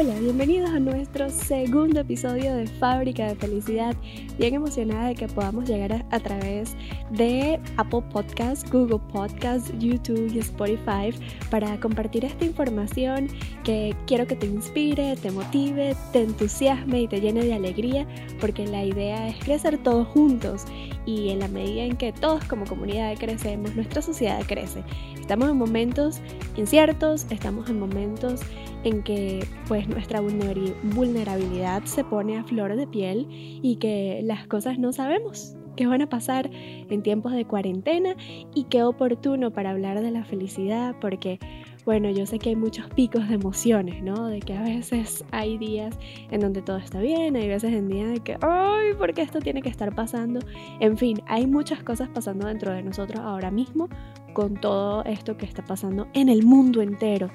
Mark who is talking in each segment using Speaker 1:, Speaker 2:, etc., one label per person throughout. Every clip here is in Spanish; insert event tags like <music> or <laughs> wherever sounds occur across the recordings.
Speaker 1: Hola, bienvenidos a nuestro segundo episodio de Fábrica de Felicidad. Bien emocionada de que podamos llegar a, través de Apple Podcasts, Google Podcasts, YouTube y Spotify para compartir esta información que quiero que te inspire, te motive, te entusiasme y te llene de alegría porque la idea es crecer todos juntos y en la medida en que todos como comunidad crecemos, nuestra sociedad crece. Estamos en momentos inciertos, estamos en momentos en que pues nuestra vulnerabilidad se pone a flor de piel y que las cosas no sabemos qué van a pasar en tiempos de cuarentena y qué oportuno para hablar de la felicidad porque bueno, yo sé que hay muchos picos de emociones, ¿no? De que a veces hay días en donde todo está bien, hay veces en días de que, ay, ¿por qué esto tiene que estar pasando? En fin, hay muchas cosas pasando dentro de nosotros ahora mismo con todo esto que está pasando en el mundo entero.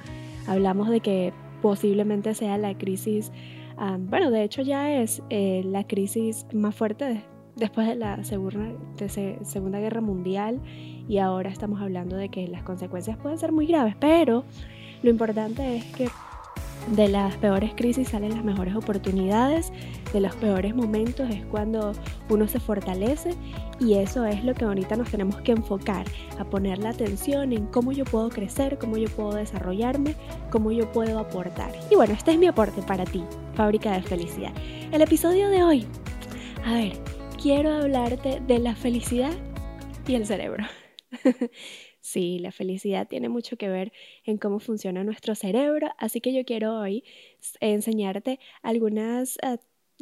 Speaker 1: Hablamos de que posiblemente sea la crisis, bueno, de hecho ya es eh, la crisis más fuerte después de la segunda, segunda Guerra Mundial y ahora estamos hablando de que las consecuencias pueden ser muy graves, pero lo importante es que de las peores crisis salen las mejores oportunidades, de los peores momentos es cuando uno se fortalece y eso es lo que ahorita nos tenemos que enfocar, a poner la atención en cómo yo puedo crecer, cómo yo puedo desarrollarme, cómo yo puedo aportar. Y bueno, este es mi aporte para ti, Fábrica de Felicidad. El episodio de hoy, a ver, quiero hablarte de la felicidad y el cerebro. <laughs> Sí, la felicidad tiene mucho que ver en cómo funciona nuestro cerebro, así que yo quiero hoy enseñarte algunos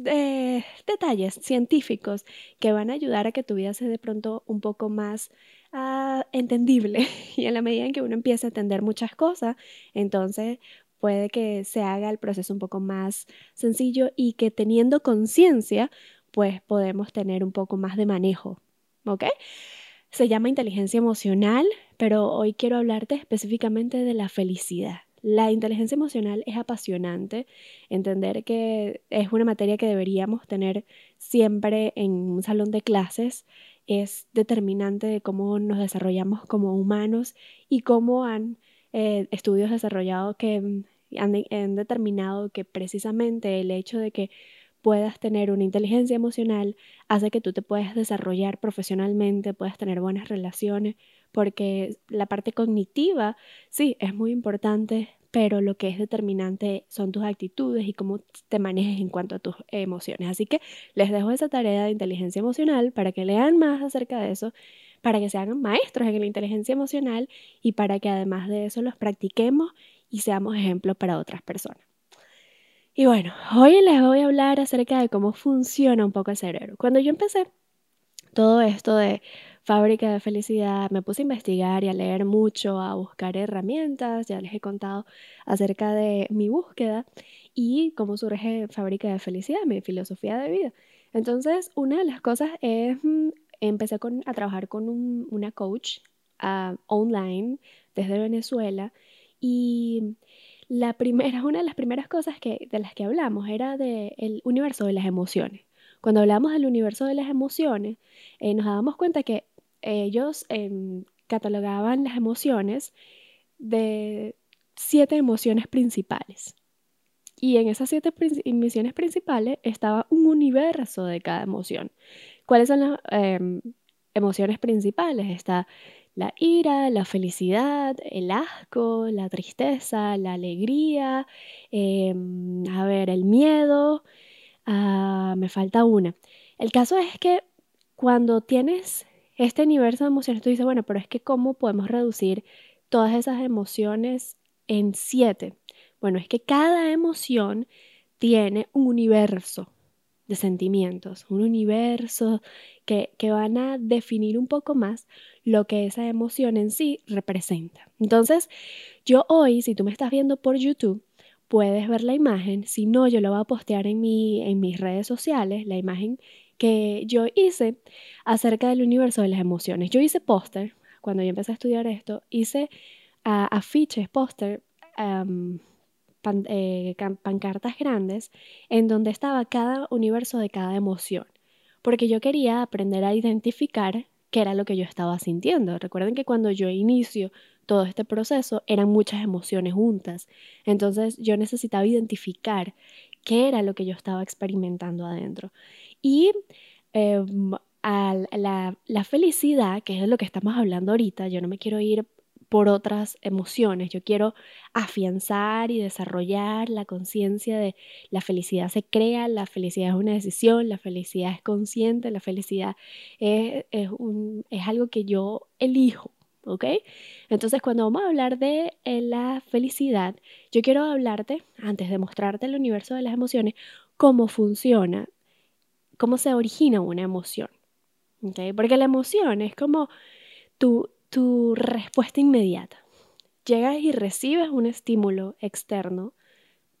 Speaker 1: eh, detalles científicos que van a ayudar a que tu vida sea de pronto un poco más ah, entendible <laughs> y en la medida en que uno empiece a entender muchas cosas, entonces puede que se haga el proceso un poco más sencillo y que teniendo conciencia, pues podemos tener un poco más de manejo, ¿ok? Se llama inteligencia emocional, pero hoy quiero hablarte específicamente de la felicidad. La inteligencia emocional es apasionante, entender que es una materia que deberíamos tener siempre en un salón de clases es determinante de cómo nos desarrollamos como humanos y cómo han eh, estudios desarrollados que han determinado que precisamente el hecho de que puedas tener una inteligencia emocional hace que tú te puedas desarrollar profesionalmente, puedas tener buenas relaciones, porque la parte cognitiva sí es muy importante, pero lo que es determinante son tus actitudes y cómo te manejes en cuanto a tus emociones. Así que les dejo esa tarea de inteligencia emocional para que lean más acerca de eso, para que se hagan maestros en la inteligencia emocional y para que además de eso los practiquemos y seamos ejemplos para otras personas. Y bueno, hoy les voy a hablar acerca de cómo funciona un poco el cerebro. Cuando yo empecé todo esto de fábrica de felicidad, me puse a investigar y a leer mucho, a buscar herramientas, ya les he contado acerca de mi búsqueda y cómo surge fábrica de felicidad, mi filosofía de vida. Entonces, una de las cosas es, mm, empecé a trabajar con una coach ah, online desde Venezuela y la primera, <laughs> una de las primeras cosas que, de las que hablamos era del universo de las emociones. Cuando hablamos del universo de las emociones, eh, nos dábamos cuenta que ellos em, catalogaban las emociones de siete emociones principales. Y en esas siete emociones principales estaba un universo de cada emoción. ¿Cuáles son las em, emociones principales? Está la ira, la felicidad, el asco, la tristeza, la alegría, em, a ver, el miedo, ah, me falta una. El caso es que cuando tienes este universo de emociones, tú dices, bueno, pero es que ¿cómo podemos reducir todas esas emociones en siete? Bueno, es que cada emoción tiene un universo de sentimientos, un universo que, que van a definir un poco más lo que esa emoción en sí representa. Entonces, yo hoy, si tú me estás viendo por YouTube, puedes ver la imagen. Si no, yo lo voy a postear en, mi, en mis redes sociales, la imagen que yo hice acerca del universo de las emociones. Yo hice póster, cuando yo empecé a estudiar esto, hice uh, afiches, póster, um, eh, pancartas grandes, en donde estaba cada universo de cada emoción, porque yo quería aprender a identificar qué era lo que yo estaba sintiendo. Recuerden que cuando yo inicio todo este proceso eran muchas emociones juntas. Entonces yo necesitaba identificar qué era lo que yo estaba experimentando adentro. Y em, la, la felicidad, que es de lo que estamos hablando ahorita, yo no me quiero ir por otras emociones. Yo quiero afianzar y desarrollar la conciencia de la felicidad se crea, la felicidad es una decisión, la felicidad es consciente, la felicidad es algo que yo elijo. ¿Ok? Entonces, cuando vamos a hablar de eh, la felicidad, yo quiero hablarte, antes de mostrarte el universo de las emociones, cómo funciona, cómo se origina una emoción. ¿Ok? Porque la emoción es como tu, tu respuesta inmediata. Llegas y recibes un estímulo externo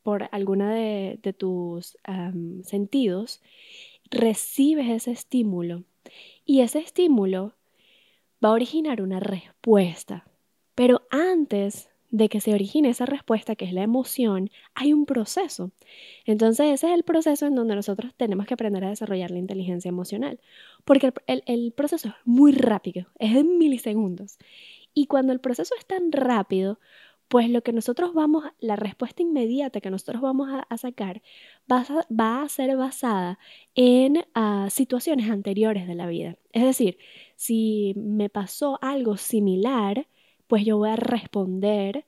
Speaker 1: por alguna de, tus sentidos, recibes ese estímulo y ese estímulo va a originar una respuesta. Pero antes de que se origine esa respuesta, que es la emoción, hay un proceso. Entonces ese es el proceso en donde nosotros tenemos que aprender a desarrollar la inteligencia emocional, porque el, proceso es muy rápido, es de milisegundos. Y cuando el proceso es tan rápido, pues lo que nosotros vamos, la respuesta inmediata que nosotros vamos a, sacar va a, ser basada en ah, situaciones anteriores de la vida. Es decir, si me pasó algo similar, pues yo voy a responder,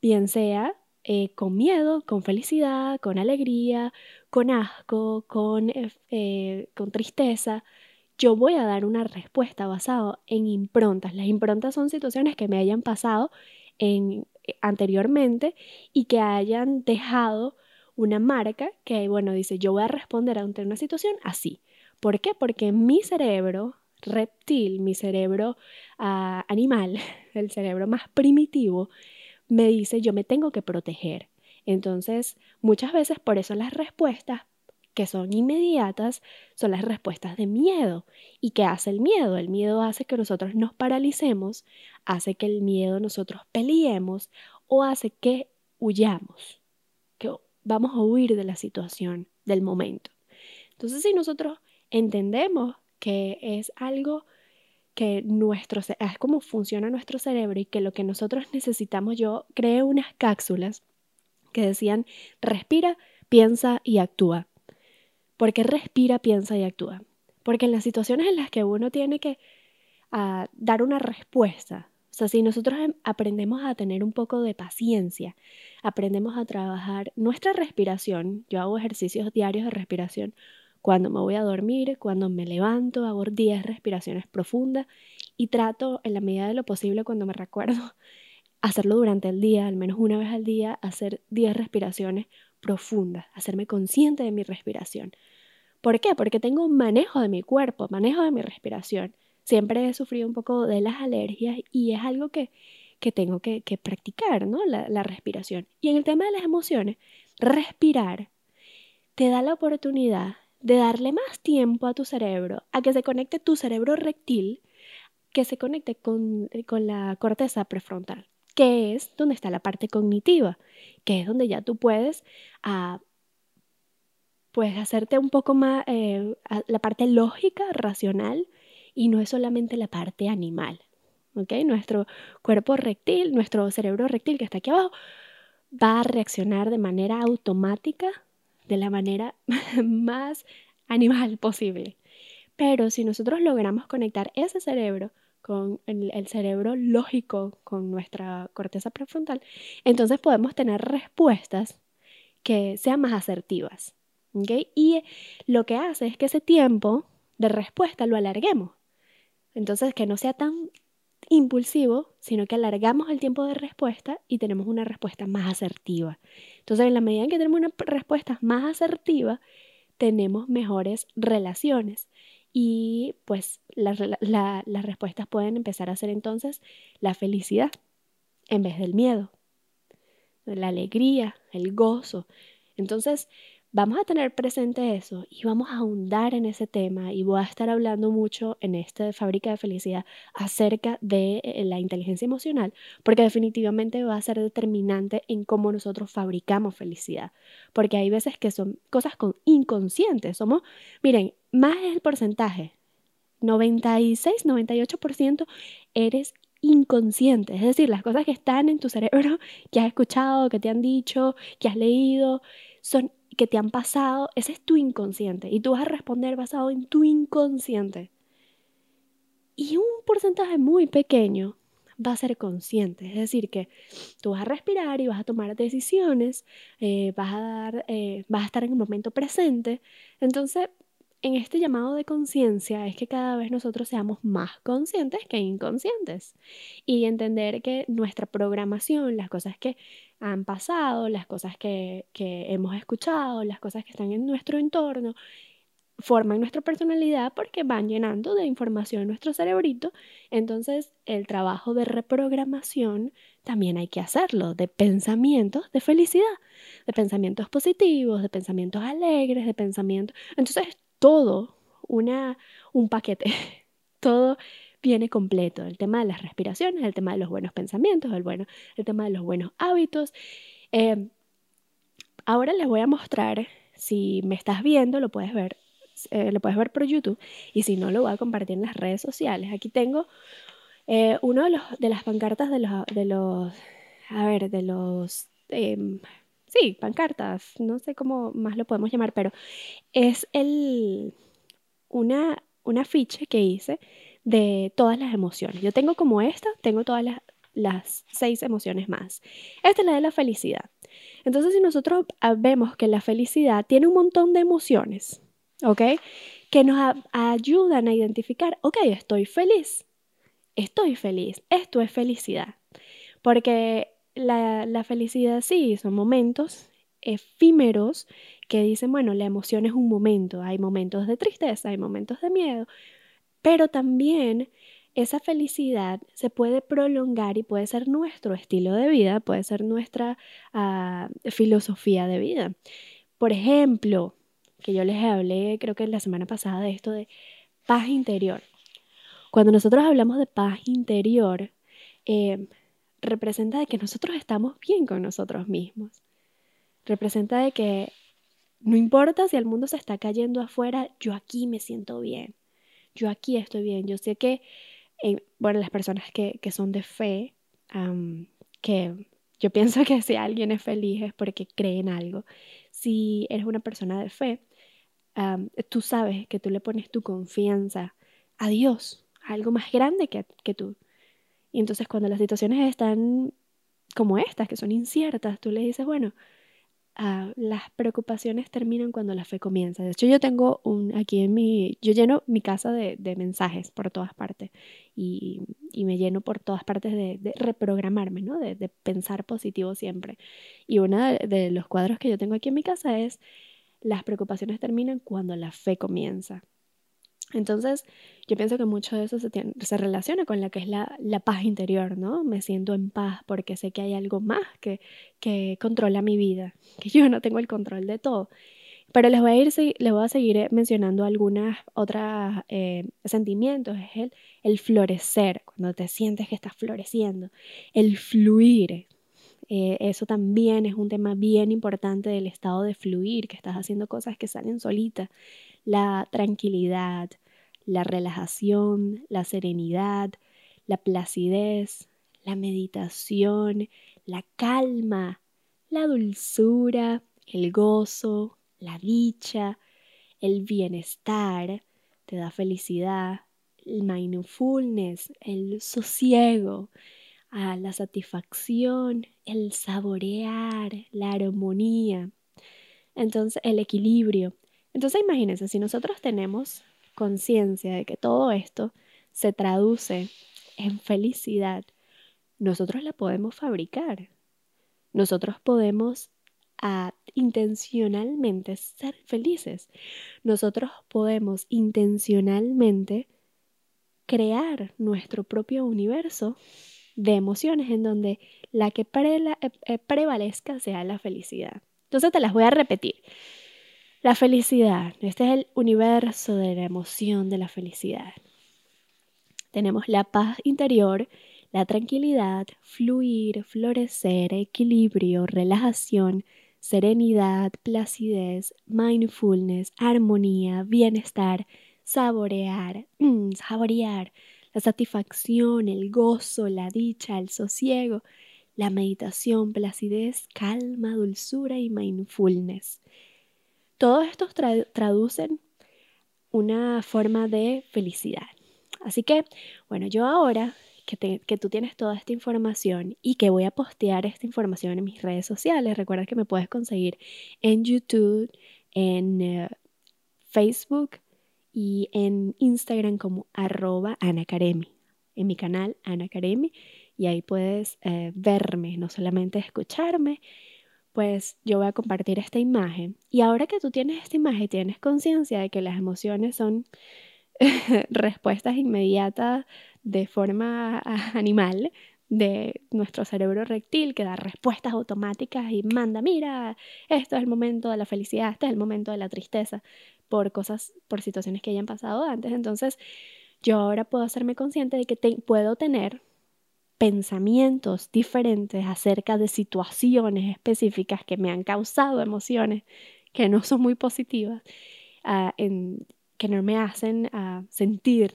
Speaker 1: bien sea eh, con miedo, con felicidad, con alegría, con asco, con, eh, eh, con tristeza. Yo voy a dar una respuesta basada en improntas. Las improntas son situaciones que me hayan pasado en, anteriormente y que hayan dejado una marca que, bueno, dice, yo voy a responder ante una situación así. ¿Por qué? Porque mi cerebro reptil, mi cerebro ah, animal, <laughs> el cerebro más primitivo, me dice yo me tengo que proteger. Entonces, muchas veces por eso las respuestas que son inmediatas son las respuestas de miedo. ¿Y qué hace el miedo? El miedo hace que nosotros nos paralicemos, hace que el miedo nosotros peleemos o hace que huyamos, que vamos a huir de la situación, del momento. Entonces, si nosotros entendemos que es algo que nuestro, es como funciona nuestro cerebro y que lo que nosotros necesitamos, yo creé unas cápsulas que decían respira, piensa y actúa. ¿Por qué respira, piensa y actúa? Porque en las situaciones en las que uno tiene que ah, dar una respuesta, o sea, si nosotros em, aprendemos a tener un poco de paciencia, aprendemos a trabajar nuestra respiración, yo hago ejercicios diarios de respiración, cuando me voy a dormir, cuando me levanto, hago 10 respiraciones profundas y trato en la medida de lo posible cuando me recuerdo <laughs> hacerlo durante el día, al menos una vez al día, hacer 10 respiraciones profundas, hacerme consciente de mi respiración. ¿Por qué? Porque tengo un manejo de mi cuerpo, manejo de mi respiración. Siempre he sufrido un poco de las alergias y es algo que, que tengo que, que practicar, ¿no? La, la respiración. Y en el tema de las emociones, respirar te da la oportunidad de darle más tiempo a tu cerebro, a que se conecte tu cerebro rectil, que se conecte con, eh, con la corteza prefrontal, que es donde está la parte cognitiva, que es donde ya tú puedes ah, pues hacerte un poco más eh, la parte lógica, racional, y no es solamente la parte animal. ¿ok? Nuestro cuerpo rectil, nuestro cerebro rectil que está aquí abajo, va a reaccionar de manera automática de la manera <laughs> más animal posible. Pero si nosotros logramos conectar ese cerebro con el, cerebro lógico, con nuestra corteza prefrontal, entonces podemos tener respuestas que sean más asertivas. Y lo que hace es que ese tiempo de respuesta lo alarguemos. Entonces, que no sea tan impulsivo, sino que alargamos el tiempo de respuesta y tenemos una respuesta más asertiva. Entonces, en la medida en que tenemos una respuesta más asertiva, tenemos mejores relaciones y pues las respuestas pueden empezar a ser entonces la felicidad en vez del miedo, la alegría, el gozo. Entonces, Vamos a tener presente eso y vamos a ahondar en ese tema y voy a estar hablando mucho en esta fábrica de felicidad acerca de eh, la inteligencia emocional, porque definitivamente va a ser determinante en cómo nosotros fabricamos felicidad, porque hay veces que son cosas con inconscientes, somos, miren, más es el porcentaje, 96, 98% eres inconsciente, es decir, las cosas que están en tu cerebro, <laughs> que has escuchado, que te han dicho, que has leído, son que te han pasado, ese es tu inconsciente y tú vas a responder basado en tu inconsciente. Y un porcentaje muy pequeño va a ser consciente, es decir, que tú vas a respirar y vas a tomar decisiones, eh, vas, a dar, eh, vas a estar en el momento presente. Entonces, en este llamado de conciencia es que cada vez nosotros seamos más conscientes que inconscientes y entender que nuestra programación, las cosas que han pasado, las cosas que, que hemos escuchado, las cosas que están en nuestro entorno, forman nuestra personalidad porque van llenando de información nuestro cerebrito. Entonces, el trabajo de reprogramación también hay que hacerlo, de pensamientos de felicidad, de pensamientos positivos, de pensamientos alegres, de pensamientos... Entonces, todo una, un paquete, <laughs> todo viene completo. El tema de las respiraciones, el tema de los buenos pensamientos, el, bueno, el tema de los buenos hábitos. Em, ahora les voy a mostrar, si me estás viendo, lo puedes ver, eh, lo puedes ver por YouTube, y si no, lo voy a compartir en las redes sociales. Aquí tengo eh, uno de, de las pancartas de los, de los, a ver, de los em, sí, pancartas, no sé cómo más lo podemos llamar, pero es el, una, una afiche que hice de todas las emociones. Yo tengo como esta, tengo todas las, las seis emociones más. Esta es la de la felicidad. Entonces, si nosotros vemos que la felicidad tiene un montón de emociones, ¿ok? Que nos ayudan a identificar, ok, estoy feliz, estoy feliz, esto es felicidad. Porque la, felicidad sí, son momentos efímeros que dicen, bueno, la emoción es un momento, hay momentos de tristeza, hay momentos de miedo, pero también esa felicidad se puede prolongar y puede ser nuestro estilo de vida, puede ser nuestra ah, filosofía de vida. Por ejemplo, que yo les hablé, creo que la semana pasada, de esto de paz interior. Cuando nosotros hablamos de paz interior, eh, representa de que nosotros estamos bien con nosotros mismos. Representa de que no importa si el mundo se está cayendo afuera, yo aquí me siento bien. Yo aquí estoy bien. Yo sé que, eh, bueno, las personas que, son de fe, que yo <laughs> pienso que si alguien es feliz es porque cree en algo. Si eres una persona de fe, tú sabes que tú le pones tu confianza a Dios, a algo más grande que, que tú. Y entonces cuando las situaciones están como estas, que son inciertas, tú le dices, bueno, ah, las preocupaciones terminan cuando la fe comienza. De hecho, yo tengo un, aquí en mi, yo lleno mi casa de, mensajes por todas partes y, me lleno por todas partes de, reprogramarme, ¿no? De, pensar positivo siempre. Y uno de los cuadros que yo tengo aquí en mi casa es, las preocupaciones terminan cuando la fe comienza. Entonces, yo pienso que mucho de eso se, relaciona con la que es la, paz interior, ¿no? Me siento en paz porque sé que hay algo más que, controla mi vida, <laughs> que yo no tengo el control de todo. Pero les voy a, ir, les voy a seguir eh, mencionando algunas otras eh, sentimientos. Es el, el florecer, cuando te sientes que estás floreciendo. El fluir, eh, eso también es un tema bien importante del estado de fluir, que estás haciendo cosas que salen solitas. La tranquilidad, la relajación, la serenidad, la placidez, la meditación, la calma, la dulzura, el gozo, la dicha, el bienestar, te da felicidad, el mindfulness, el sosiego, ah, la satisfacción, el saborear, la armonía, entonces el equilibrio. Entonces imagínense, si nosotros tenemos conciencia de que todo esto se traduce en felicidad, nosotros la podemos fabricar. Nosotros podemos ah, intencionalmente ser felices. Nosotros podemos intencionalmente crear nuestro propio universo de emociones en donde la que eh, eh, prevalezca sea la felicidad. Entonces te las voy a repetir. La felicidad. Este es el universo de la emoción de la felicidad. Tenemos la paz interior, la tranquilidad, fluir, florecer, equilibrio, relajación, serenidad, placidez, mindfulness, armonía, bienestar, saborear, mm, saborear, la satisfacción, el gozo, la dicha, el sosiego, la meditación, placidez, calma, dulzura y mindfulness. Todos estos traducen una forma de felicidad. Así que, bueno, yo ahora que, tú tienes toda esta información y que voy a postear esta información en mis redes sociales, recuerda que me puedes conseguir en YouTube, en eh, Facebook y en Instagram como arroba anacaremi, en mi canal anacaremi, y ahí puedes eh, verme, no solamente escucharme, pues yo voy a compartir esta imagen. Y ahora que tú tienes esta imagen, tienes conciencia de que las emociones son <laughs> respuestas inmediatas de forma <laughs> animal de nuestro cerebro reptil que da respuestas automáticas y manda, mira, esto es el momento de la felicidad, este es el momento de la tristeza por cosas, por situaciones que hayan pasado antes. Entonces, yo ahora puedo hacerme consciente de que puedo tener pensamientos diferentes acerca de situaciones específicas que me han causado emociones que no son muy positivas, en, que no me hacen uh, sentir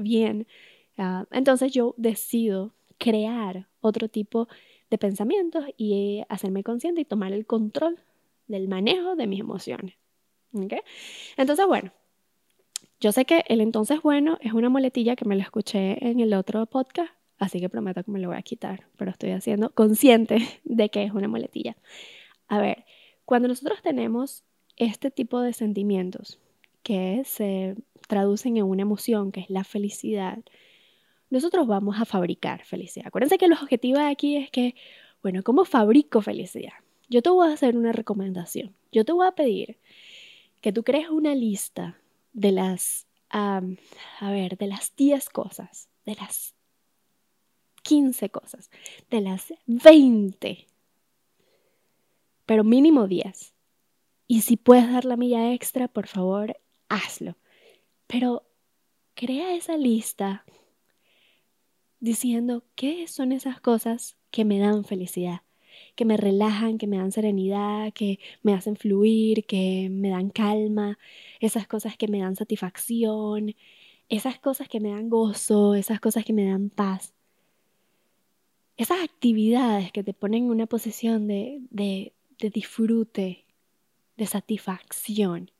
Speaker 1: bien. Uh, entonces yo decido crear otro tipo de pensamientos y hacerme consciente y tomar el control del manejo de mis emociones. Entonces, bueno, yo sé que el entonces bueno es una muletilla que me la escuché en el otro podcast, así que prometo que me lo voy a quitar, pero estoy haciendo consciente <laughs> de que es una muletilla. A ver, cuando nosotros tenemos este tipo de sentimientos que se traducen en una emoción, que es la felicidad, nosotros vamos a fabricar felicidad. Acuérdense que el objetivo aquí es que, bueno, ¿cómo fabrico felicidad? Yo te voy a hacer una recomendación. Yo te voy a pedir que tú crees una lista de las, a ver, de las 10 cosas, de las 15 cosas, de las 20, pero mínimo 10. Y si puedes dar la milla extra, por favor, hazlo. Pero crea esa lista diciendo qué son esas cosas que me dan felicidad, que me relajan, que me dan serenidad, que me hacen fluir, que me dan calma, esas cosas que me dan satisfacción, esas cosas que me dan gozo, esas cosas que me dan paz. Esas actividades que te ponen en una posición de, de, disfrute, de satisfacción.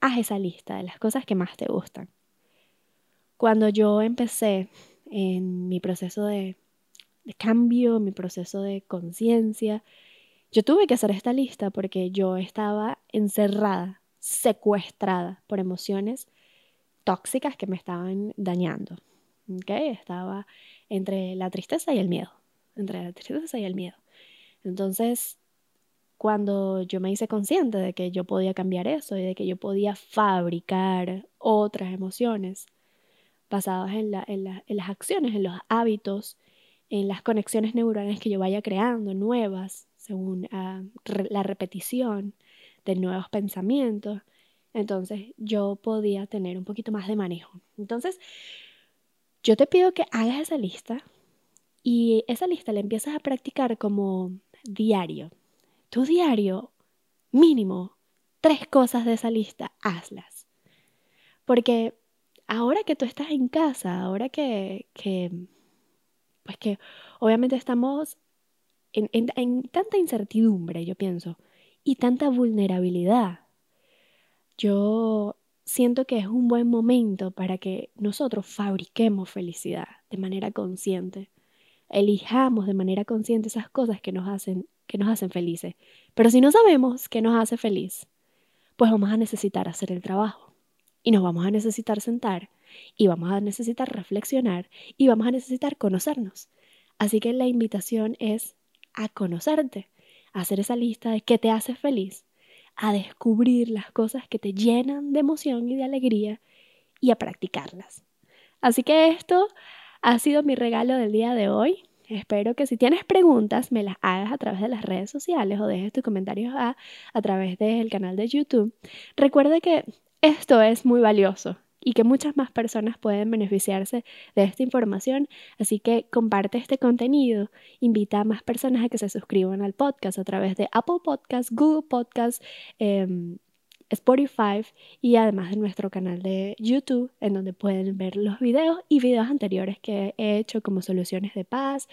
Speaker 1: Haz esa lista de las cosas que más te gustan. Cuando yo empecé en mi proceso de, cambio, mi proceso de conciencia. Yo tuve que hacer esta lista porque yo estaba encerrada, secuestrada por emociones tóxicas que me estaban dañando. ¿okay? Estaba entre la tristeza y el miedo, entre la tristeza y el miedo. Entonces, cuando yo me hice consciente de que yo podía cambiar eso y de que yo podía fabricar otras emociones, basadas en, las acciones, en los hábitos, en las conexiones neuronales que yo vaya creando, nuevas, según ah, la repetición de nuevos pensamientos. Entonces yo podía tener un poquito más de manejo. Entonces, yo te pido que hagas esa lista y esa lista la empiezas a practicar como diario. Tu diario, mínimo, tres cosas de esa lista, hazlas. Porque ahora que tú estás en casa, ahora que, pues que obviamente estamos en, en, tanta incertidumbre, yo pienso, y tanta vulnerabilidad, yo siento que es un buen momento para que nosotros fabriquemos felicidad de manera consciente. Elijamos de manera consciente esas cosas que nos hacen, que nos hacen felices. Pero si no sabemos qué nos hace feliz, pues vamos a necesitar hacer el trabajo y nos vamos a necesitar sentar y vamos a necesitar reflexionar y vamos a necesitar conocernos. Así que la invitación es a conocerte, a hacer esa lista de qué te hace feliz, a descubrir las cosas que te llenan de emoción y de alegría y a practicarlas. Así que esto ha sido mi regalo del día de hoy. Espero que si tienes preguntas me las hagas a través de las redes sociales o dejes tus comentarios a, a través del canal de YouTube. Recuerda que esto es muy valioso y que muchas más personas pueden beneficiarse de esta información, así que comparte este contenido, invita a más personas a que se suscriban al podcast a través de Apple Podcasts, Google Podcasts em, Spotify y además de nuestro canal de YouTube en donde pueden ver los videos y videos anteriores que he hecho como soluciones de paz.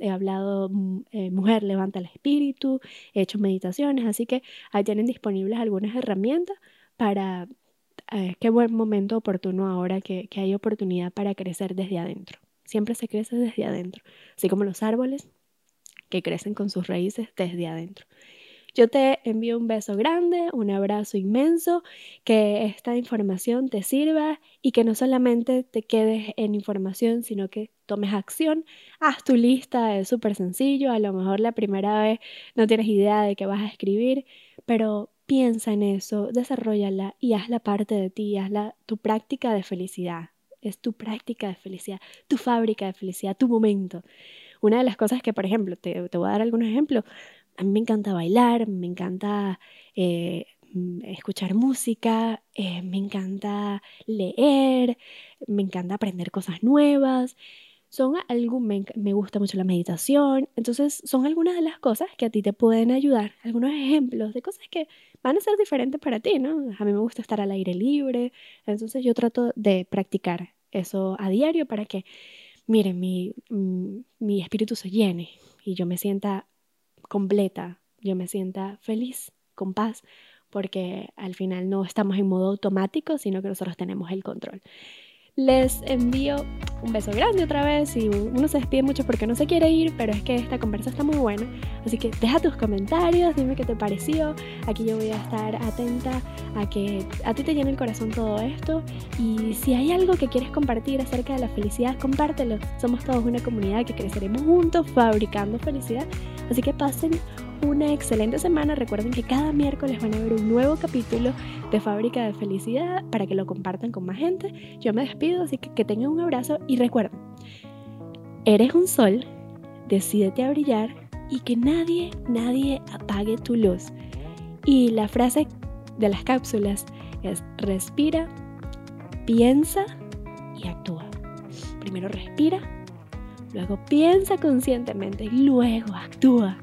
Speaker 1: he hablado mm, eh, Mujer levanta el espíritu, he hecho meditaciones, así que ahí tienen disponibles algunas herramientas para eh, qué buen momento oportuno ahora que, que hay oportunidad para crecer desde adentro. Siempre se crece desde adentro, así como los árboles que crecen con sus raíces desde adentro. Yo te envío un beso grande, un abrazo inmenso, que esta información te sirva y que no solamente te quedes en información, sino que tomes acción. Haz tu lista, es súper sencillo, a lo mejor la primera vez no tienes idea de qué vas a escribir, pero piensa en eso, desarrollala y hazla parte de ti, hazla tu práctica de felicidad. Es tu práctica de felicidad, tu fábrica de felicidad, tu momento. Una de las cosas que, por ejemplo, te, te voy a dar algunos ejemplos, a mí me encanta bailar, me encanta eh, mm, escuchar música, eh, me encanta leer, me encanta aprender cosas nuevas. Son algo, me, me, gusta mucho la meditación. Entonces, son algunas de las cosas que a ti te pueden ayudar. Algunos ejemplos de cosas que van a ser diferentes para ti, ¿no? A mí me gusta estar al aire libre. Entonces, yo trato de practicar eso a diario para que, miren, mi, mm, mi espíritu se llene y yo me sienta completa, yo me sienta feliz, con paz, porque al final no estamos en modo automático, sino que nosotros tenemos el control. Les envío un beso grande otra vez y uno se despide mucho porque no se quiere ir, pero es que esta conversa está muy buena. Así que deja tus comentarios, dime qué te pareció. Aquí yo voy a estar atenta a que a ti te llene el corazón todo esto. Y si hay algo que quieres compartir acerca de la felicidad, compártelo. Somos todos una comunidad que creceremos juntos fabricando felicidad. Así que pasen una excelente semana. Recuerden que cada miércoles van a ver un nuevo capítulo de Fábrica de Felicidad para que lo compartan con más gente. Yo me despido, así que que tengan un abrazo y recuerden, eres un sol, decídete a brillar y que nadie, nadie apague tu luz. Y la frase de las cápsulas es respira, piensa y actúa. Primero respira, luego piensa conscientemente y luego actúa.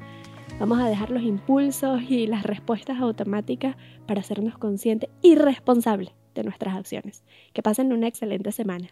Speaker 1: Vamos a dejar los impulsos y las respuestas automáticas para hacernos conscientes y responsables de nuestras acciones. Que pasen una excelente semana.